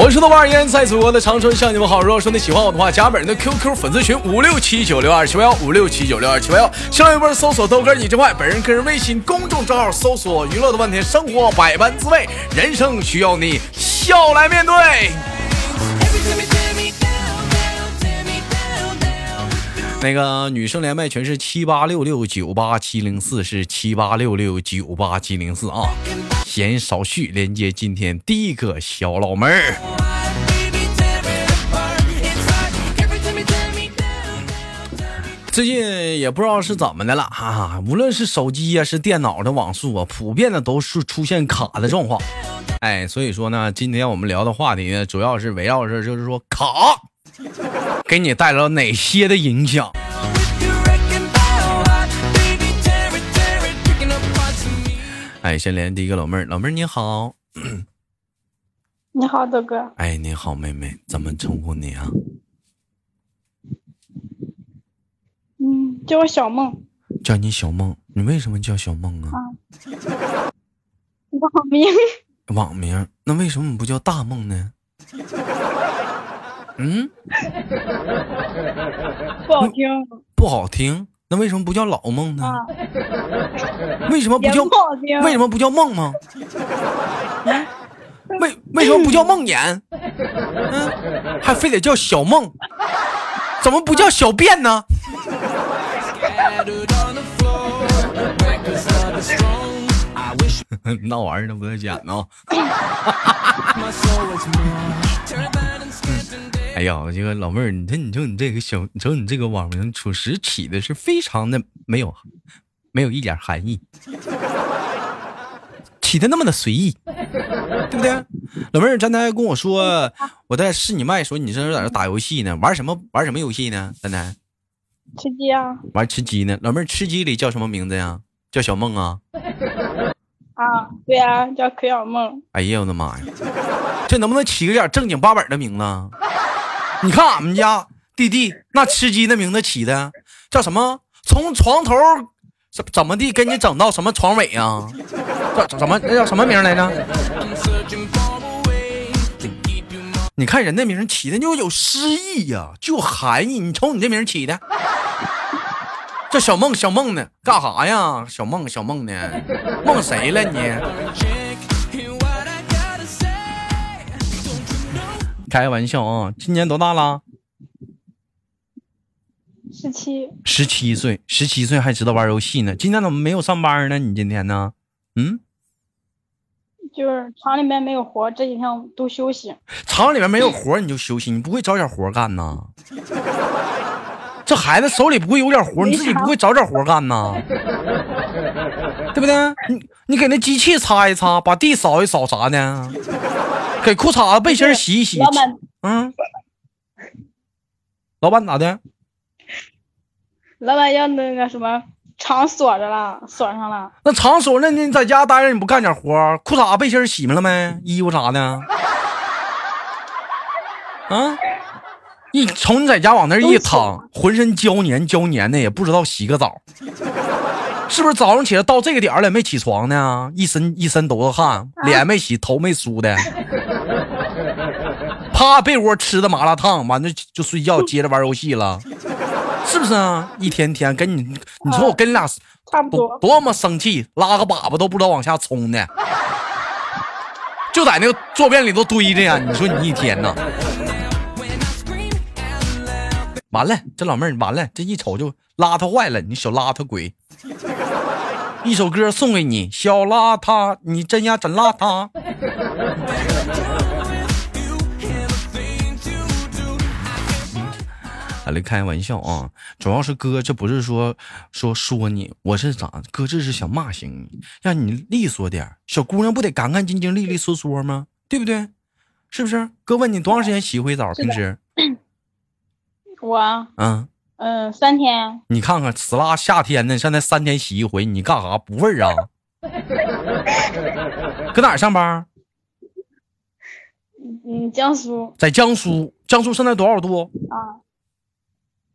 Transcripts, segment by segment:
我是豆瓣，依然在祖国的长春向你们好。如果说你喜欢我的话，加本人的 QQ 粉丝群五六七九六二七八幺五六七九六二七八幺。新浪微博搜索豆哥你真坏，本人个人微信公众账号搜索娱乐的半天，生活百般滋味，人生需要你笑来面对。那个女生连麦全是七八六六九八七零四，是七八六六九八七零四啊。闲言少叙，连接今天第一个小老妹儿。最近也不知道是怎么的了哈，无论是手机呀，是电脑的网速啊，普遍的都是出现卡的状况。哎，所以说呢，今天我们聊的话题呢，主要是围绕着就是说卡给你带来了哪些的影响。哎，先连第一个老妹儿，老妹儿你好。你好，豆哥。哎，你好，妹妹，怎么称呼你啊？嗯，叫我小梦。叫你小梦，你为什么叫小梦啊？网名。网名？那为什么不叫大梦呢？嗯？不好听。不好听？那为什么不叫老梦呢？为什么不叫？为什么不叫梦吗？为为什么不叫梦魇？嗯，还非得叫小梦？怎么不叫小便呢？那玩意儿那不得捡呢？哎呀，这个老妹儿，你说你瞅你这个小，你瞅你这个网名，属实起的是非常的没有，没有一点含义，起的那么的随意，对不对？老妹儿，刚才跟我说，我在试你麦，说你这是在这打游戏呢，玩什么玩什么游戏呢？丹丹吃鸡啊，玩吃鸡呢。老妹儿，吃鸡里叫什么名字呀？叫小梦啊？啊，对呀，叫柯小梦。哎呀，我的妈呀，这能不能起个点正经八百的名字？你看俺们家弟弟那吃鸡的名字起的叫什么？从床头怎怎么地给你整到什么床尾啊？叫什么？那叫什么名来着？你看人那名起的就有诗意呀，就含义。你瞅你这名起的，叫小梦小梦呢，干啥呀？小梦小梦呢？梦谁了你？开玩笑啊！今年多大了？十七。十七岁，十七岁还知道玩游戏呢。今天怎么没有上班呢？你今天呢？嗯？就是厂里面没有活，这几天都休息。厂里面没有活你就休息？你不会找点活干呐？这孩子手里不会有点活，你自己不会找点活干呐？对不对？你你给那机器擦一擦，把地扫一扫啥的。给裤衩子、背心洗一洗。老板，嗯，老板咋的？老板要那个什么厂锁着了，锁上了。那厂锁那你在家待着，你不干点活？裤衩子、背心洗没了没？衣服啥的？啊！一从你在家往那一躺，浑身胶黏胶黏的，也不知道洗个澡。是不是早上起来到这个点了没起床呢？一身一身都是汗，脸没洗，头没梳的，趴被窝吃的麻辣烫，完了就睡觉，接着玩游戏了，是不是啊？一天天跟你，你说我跟你俩差不多，多么生气，拉个粑粑都不知道往下冲的，就在那个坐便里头堆着呀。你说你一天呐，完了，这老妹儿完了，这一瞅就邋遢坏了，你小邋遢鬼。一首歌送给你，小邋遢，你真呀真邋遢。来开玩笑啊，主要是哥，这不是说说说你，我是咋？哥这是想骂醒你，让你利索点。小姑娘不得干干净净、利利索索吗？对不对？是不是？哥问你多长时间洗一回澡？平时？我嗯。嗯，三天。你看看，死拉夏天呢，现在三天洗一回，你干啥不味儿啊？搁哪上班？嗯，江苏在江苏，江苏现在多少度？啊，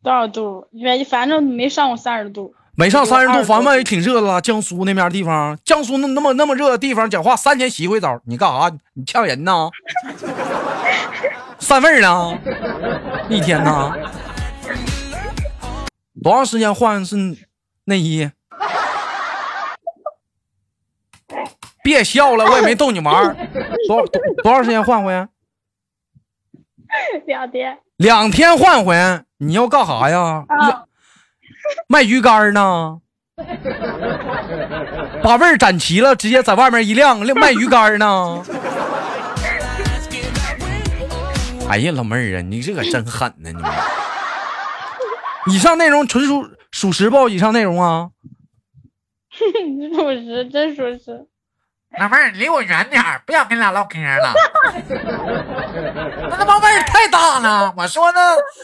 多少度？反反正没上过三十度。没上三十度，反正也挺热的了。江苏那边地方，江苏那那么那么热的地方，讲话三天洗一回澡，你干啥？你呛人呢？散味儿呢？一天呢？多长时间换是内衣？别笑了，我也没逗你玩儿。多多多长时间换回？两天两天换回。你要干啥呀？啊，卖鱼竿呢？把味儿攒齐了，直接在外面一晾，卖鱼竿呢？哎呀，老妹儿啊，你这可真狠呢！你们以上内容纯属属实不？以上内容啊，属实，真属实。老妹儿，离我远点儿，不想跟你俩唠嗑了。那他妈味儿太大了！我说呢，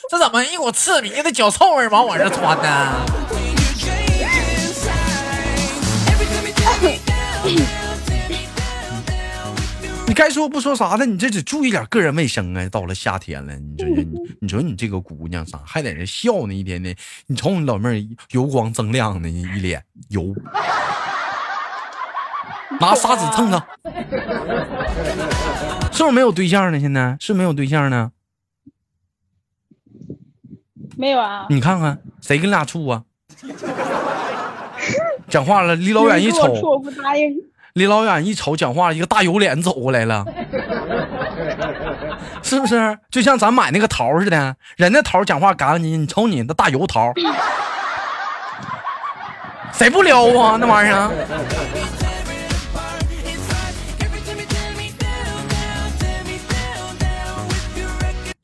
这怎么一股刺鼻的脚臭味儿往我这窜呢？你该说不说啥的，你这得注意点个人卫生啊！到了夏天了，你这这你你说你这个姑娘咋还在这笑呢？一天天，你瞅你老妹儿油光锃亮的，一脸油，拿砂纸蹭蹭，是不是没有对象呢？现在是没有对象呢？没有啊，你看看谁跟俩处啊？讲话了，离老远一瞅，你跟我不答应。离老远一瞅，讲话一个大油脸走过来了，是不是？就像咱买那个桃似的，人家桃讲话干净，你瞅你那大油桃，谁不撩啊？那玩意儿，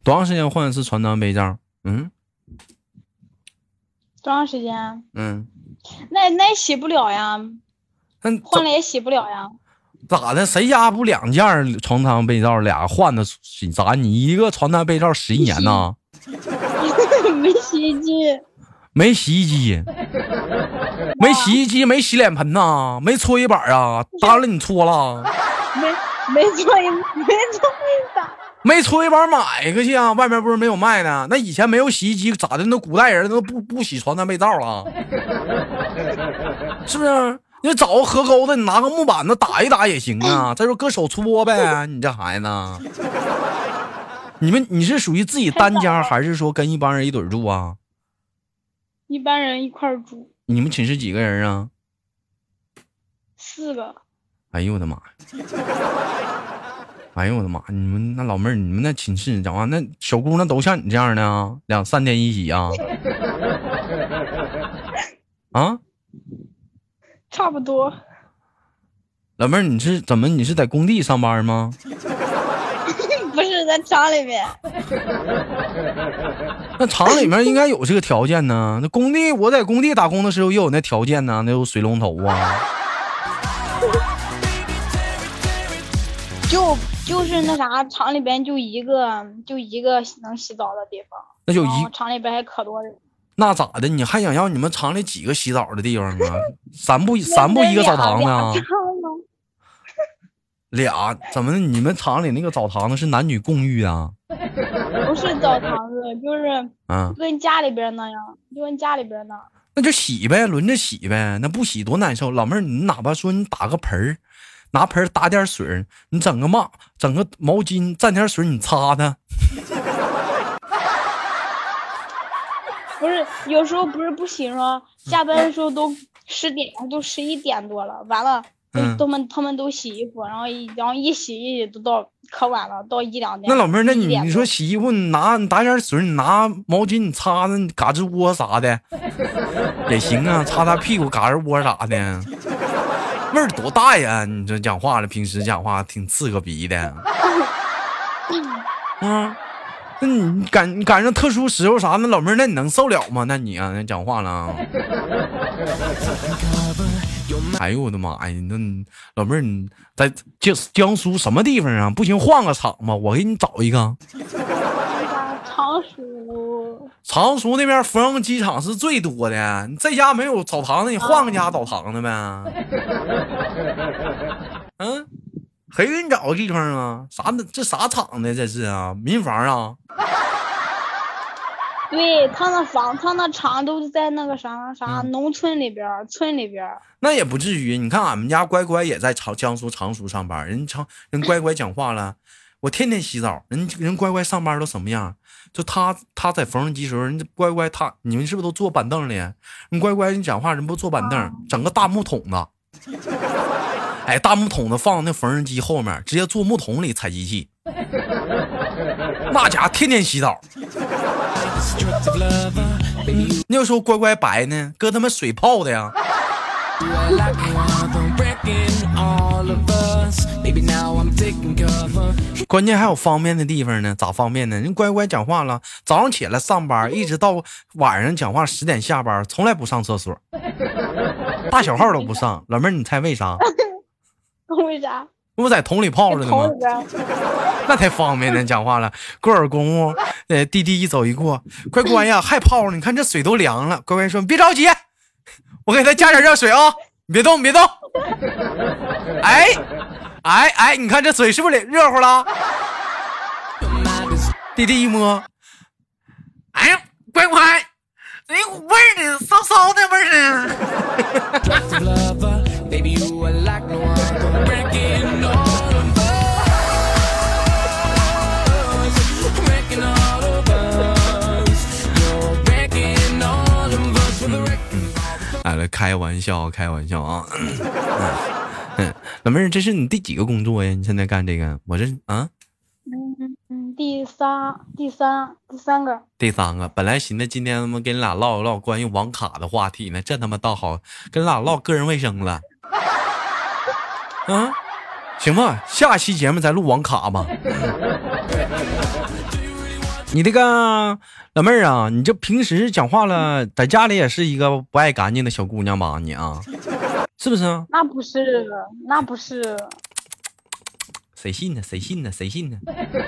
多长时间换一次床单被罩？嗯多长时间？嗯，那那也洗不了呀，那换了也洗不了呀。咋的？谁家不两件床单被罩俩换的洗？咋？你一个床单被罩十一年呢？没洗衣机，没洗衣机，没洗衣机，没洗脸盆呐，没搓衣板啊？当然了，你搓了，没没搓衣没做一把。没搓衣板买个去啊！外面不是没有卖的？那以前没有洗衣机咋的？那古代人都不不洗床单被罩了，是不是？你找个河沟子，你拿个木板子打一打也行啊。再说搁手搓呗，你这孩子，你们你是属于自己单家，还是说跟一帮人一堆住啊？一般人一块住你们寝室几个人啊？四个，哎呦我的妈呀！哎呦我的妈！你们那老妹儿，你们那寝室讲话，那小姑娘都像你这样的啊？两三天一洗啊？啊，差不多。老妹儿，你是怎么？你是在工地上班吗？不是在厂里面，那厂里面应该有这个条件呢。那工地，我在工地打工的时候也有那条件呢，那有水龙头啊。就就是那啥，厂里边就一个就一个能洗澡的地方，那就一厂里边还可多人。那咋的？你还想要你们厂里几个洗澡的地方啊？三不三不一个澡堂子啊？俩怎么的？你们厂里那个澡堂子是男女共浴啊？不是澡堂子，就是啊，跟家里边那样，就跟家里边那。那就洗呗，轮着洗呗。那不洗多难受。老妹儿，你哪怕说你打个盆儿，拿盆儿打点水儿，你整个嘛，整个毛巾蘸点水，你擦它。不是，有时候不是不行啊？下班的时候都十点，都十一点多了，完了，嗯他们他们都洗衣服，然后一然后一洗一洗都到可晚了，到一两点。那老妹儿，那你你说洗衣服，你拿你打点水，你拿毛巾你擦那嘎吱窝啥的 也行啊，擦擦屁股嘎吱窝啥的，味儿多大呀！你这讲话了，平时讲话挺刺个鼻的。啊，那你赶你赶上特殊时候啥，那老妹儿，那你能受了吗？那你啊，那讲话了。哎呦我的妈呀！那老妹儿，你在江江苏什么地方啊？不行，换个厂吧，我给你找一个。常熟，常熟那边芙蓉机场是最多的，你这家没有澡堂子，你换个家澡堂子呗。嗯，谁给你找个地方啊？啥？这啥厂的？这是啊？民房啊？对他那房，他那厂都是在那个啥啥农村里边儿，村里边儿。那也不至于。你看俺们家乖乖也在长江苏常熟上班，人常人乖乖讲话了，我天天洗澡，人人乖乖上班都什么样？就他他在缝纫机时候，人家乖乖他你们是不是都坐板凳里？你乖乖你讲话人不坐板凳，整个大木桶子，哎，大木桶子放那缝纫机后面，直接坐木桶里踩机器，那家伙天天洗澡。你要说乖乖白呢，搁他妈水泡的呀。关键还有方便的地方呢，咋方便呢？人乖乖讲话了，早上起来上班，一直到晚上讲话十点下班，从来不上厕所，大小号都不上。老妹儿，你猜为啥？为啥？那不在桶里泡着呢吗？那才方便呢。讲话了，过会儿功夫，呃，滴滴一走一过，乖乖呀，还泡呢。你看这水都凉了。乖乖说：“别着急，我给他加点热水啊，你别动，别动。”哎，哎哎，你看这嘴是不是热乎了？弟弟一摸，哎呀，乖乖，那股味儿呢？骚骚的味儿呢？来了，开玩笑，开玩笑啊！嗯，老妹儿，这是你第几个工作呀？你现在干这个？我这啊，嗯嗯，第三，第三，第三个，第三个。本来寻思今天他妈跟你俩唠一唠关于网卡的话题呢，这他妈倒好，跟你俩唠个人卫生了。啊，行吧，下期节目咱录网卡吧。你这个老妹儿啊，你这平时讲话了，在家里也是一个不爱干净的小姑娘吧？你啊，是不是？那不是，那不是。谁信呢？谁信呢？谁信呢？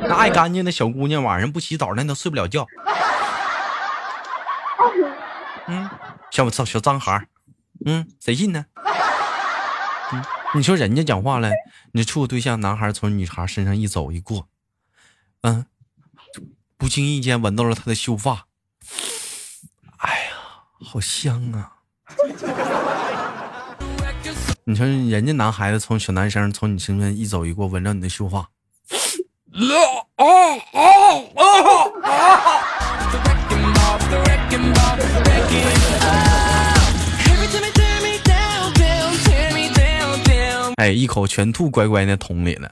那爱干净的小姑娘晚上不洗澡，那都睡不了觉。嗯，小小小脏孩嗯，谁信呢？嗯，你说人家讲话了，你处对象男孩从女孩身上一走一过，嗯。不经意间闻到了她的秀发，哎呀，好香啊！你说人家男孩子从小男生从你身边一走一过，闻着你的秀发，啊啊啊啊！哎，一口全吐乖乖那桶里了。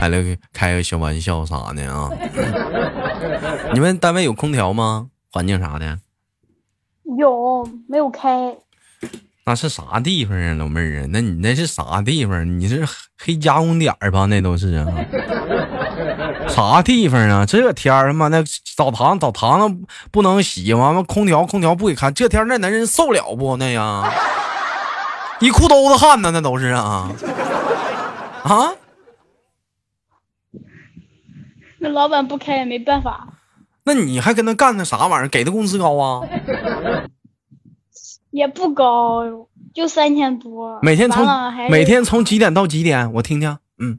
还来开个小玩笑啥的啊？你们单位有空调吗？环境啥的？有，没有开。那是啥地方啊，老妹儿啊？那你那是啥地方？你是黑加工点儿吧？那都是啊。啥地方啊？这天儿他妈那澡堂澡堂子不能洗，完了空调空调不给开，这天那男人受了不那样？一裤兜子汗呢，那都是啊啊！那老板不开也没办法。那你还跟他干那啥玩意儿？给的工资高啊？也不高，就三千多。每天从每天从几点到几点？我听听。嗯，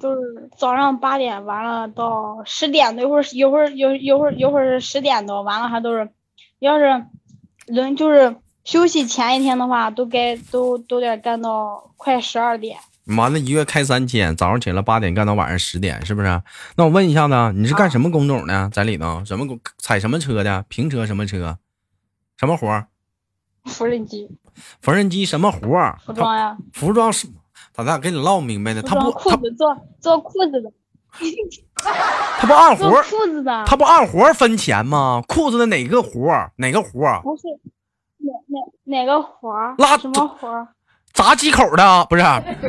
就是早上八点完了到十点多，一会儿一会儿有一会儿一会儿是十点多，完了还都是，要是轮就是休息前一天的话，都该都都得干到快十二点。完了，一月开三千，早上起来八点干到晚上十点，是不是？那我问一下子，你是干什么工种的？在里头什么工？踩什么车的？平车什么车？什么活？缝纫机。缝纫机什么活？服装呀。服装是咋咋跟你唠明白呢？他不裤子做 做裤子的。他不按活裤子的。他不按活分钱吗？裤子的哪个活？哪个活？不是，哪哪哪个活？拉什么活？砸鸡口的不是，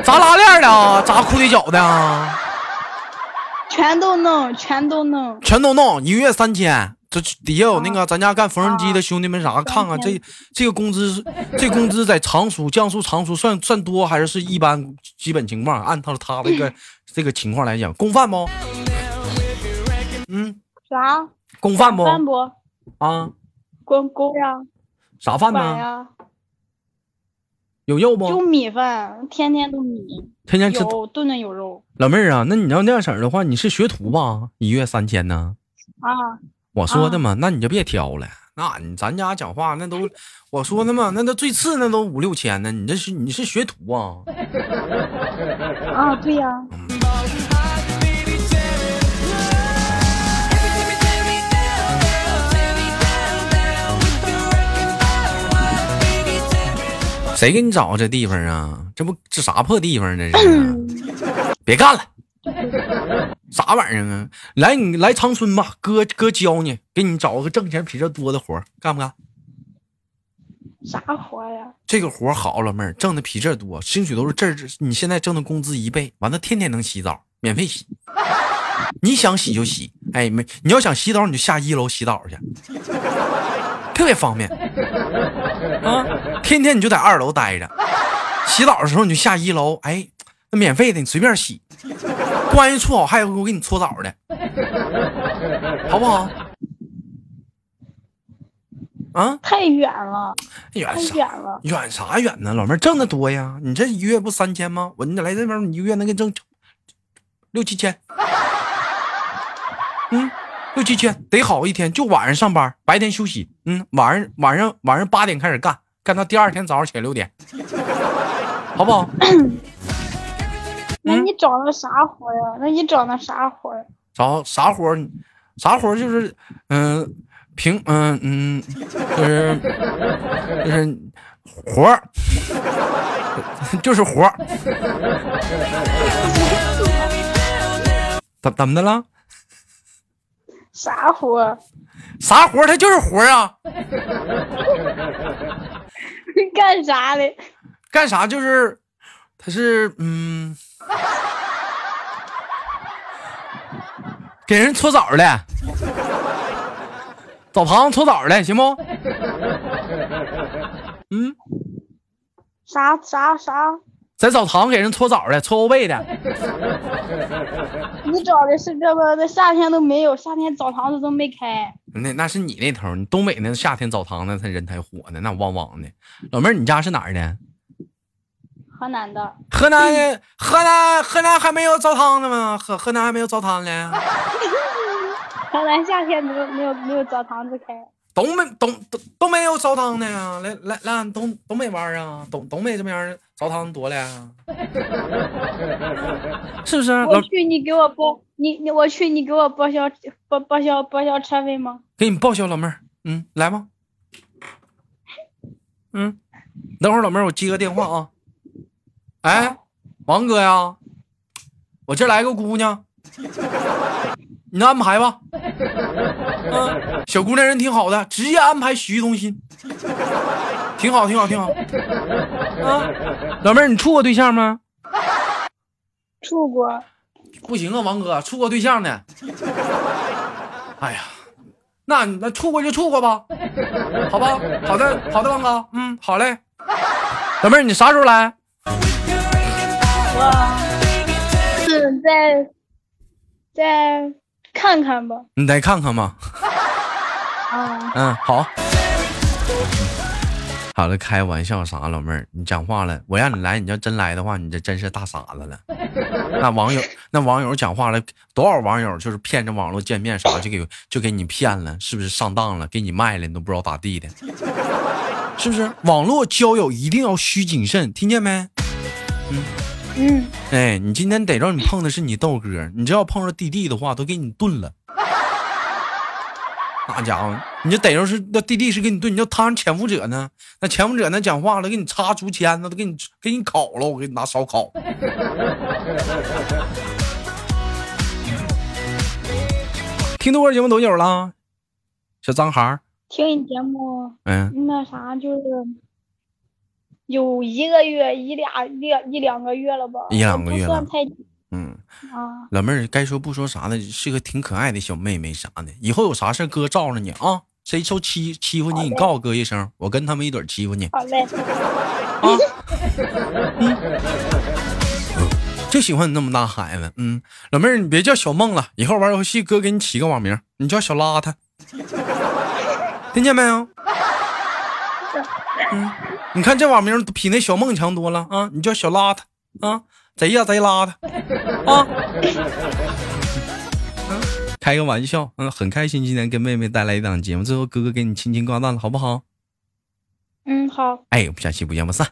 砸拉链的，砸裤腿脚的，全都弄，全都弄，全都弄，一个月三千。这底下有那个咱家干缝纫机的兄弟们啥？看看这这个工资，这工资在常熟江苏常熟算算多还是是一般基本情况？按照他这个 这个情况来讲，公饭不？嗯，啥？公饭不？饭不？啊？锅锅呀，啥饭呢？有肉不就？米饭，天天都米，天天吃。有顿顿有肉老妹儿啊，那你要那样式儿的话，你是学徒吧？一月三千呢？啊。我说的嘛，那你就别挑了。那你咱家讲话那都，我说的嘛，那都最次那都五六千呢。你这是你是学徒啊？啊，对呀、谁给你找这地方啊？这不这啥破地方呢？这是，别干了，啥玩意儿啊？来你来长春吧，哥哥教你，给你找个挣钱比这多的活儿干不干？啥活呀？这个活儿好，老妹儿挣的比这多，兴许都是这儿你现在挣的工资一倍，完了天天能洗澡，免费洗，你想洗就洗，哎没，你要想洗澡你就下一楼洗澡去，特别方便啊，天天你就在二楼待着，洗澡的时候你就下一楼，哎，那免费的你随便洗，关系处好还有我给你搓澡的，好不好？啊，太远了，远啥？远了。远啥远呢？老妹儿挣的多呀！你这一月不三千吗？我你来这边，你一个月能给你挣六七千，嗯，六七千得好一天，就晚上上班，白天休息，嗯，晚上晚上晚上八点开始干，干到第二天早上起来六点，好不好？那你找的啥活呀？那你找的啥活呀？找啥活？啥活就是，嗯、平，嗯嗯，就是就是活儿，就是活儿。怎怎么的了？啥活？啥活儿？他就是活啊！干啥的？干啥就是，他是嗯，给人搓澡的，澡堂搓澡的，行不？嗯。啥啥啥？在澡堂给人搓澡的，搓后背的，你找的是这个？那夏天都没有，夏天澡堂子都没开。那那是你那头，你东北那夏天澡堂子才人才火呢，那汪汪的。老妹儿，你家是哪儿的？河南的，河南的，河南河南还没有澡堂子吗？河河南还没有澡堂呢。河南夏天没有没有没有澡堂子开。东北东东都没有澡堂的呀，来来来俺东东北玩啊，东东北这边儿澡堂多了呀，是不是？老我去，你给我报你你我去，你给我报销报报销报销车费吗？给你报销，老妹儿，嗯，来吧，嗯，等会儿老妹儿，我接个电话啊。哎，王哥呀，我这来个姑娘，你安排吧。嗯，小姑娘人挺好的，直接安排洗浴中心，挺好，挺好，挺好。啊，老妹儿，你处过对象吗？处过，不行啊，王哥，处过对象呢。哎呀，那那处过就处过吧，好吧？好的，好的，王哥，嗯，好嘞。老妹儿，你啥时候来？我是再再看看吧。你再看看吧。啊，嗯，好。好了，开玩笑啥？老妹儿，你讲话了，我让你来，你要真来的话，你这真是大傻子了。那网友，那网友讲话了，多少网友就是骗着网络见面啥，就给就给你骗了，是不是上当了？给你卖了，你都不知道咋地的，是不是？网络交友一定要需谨慎，听见没？嗯，哎，你今天逮着你碰的是你豆哥，你这要碰着弟弟的话，都给你炖了。那家伙，你这逮着是那弟弟是给你炖，你要摊上潜伏者呢？那潜伏者那讲话了，给你插竹签子，都给你给你烤了，我给你拿烧烤。听多少节目多久了，小张孩儿，听你节目嗯，那啥就是有一个月一俩一两一两个月了吧，一两个月了算太嗯，啊。老妹儿该说不说啥的，是个挺可爱的小妹妹啥的。以后有啥事儿哥罩着你啊，谁受欺欺负你，你告诉哥一声，我跟他们一堆欺负你。好嘞，啊，嗯，就喜欢你那么大孩子。嗯，老妹儿，你别叫小梦了，以后玩游戏哥给你起个网名，你叫小邋遢，听见没有？嗯，你看这网名比那小梦强多了啊！你叫小邋遢啊，贼呀贼邋遢啊！嗯，开个玩笑，嗯，很开心今天跟妹妹带来一档节目，最后哥哥给你亲亲挂断了，好不好？嗯，好。哎，不下期不见不散。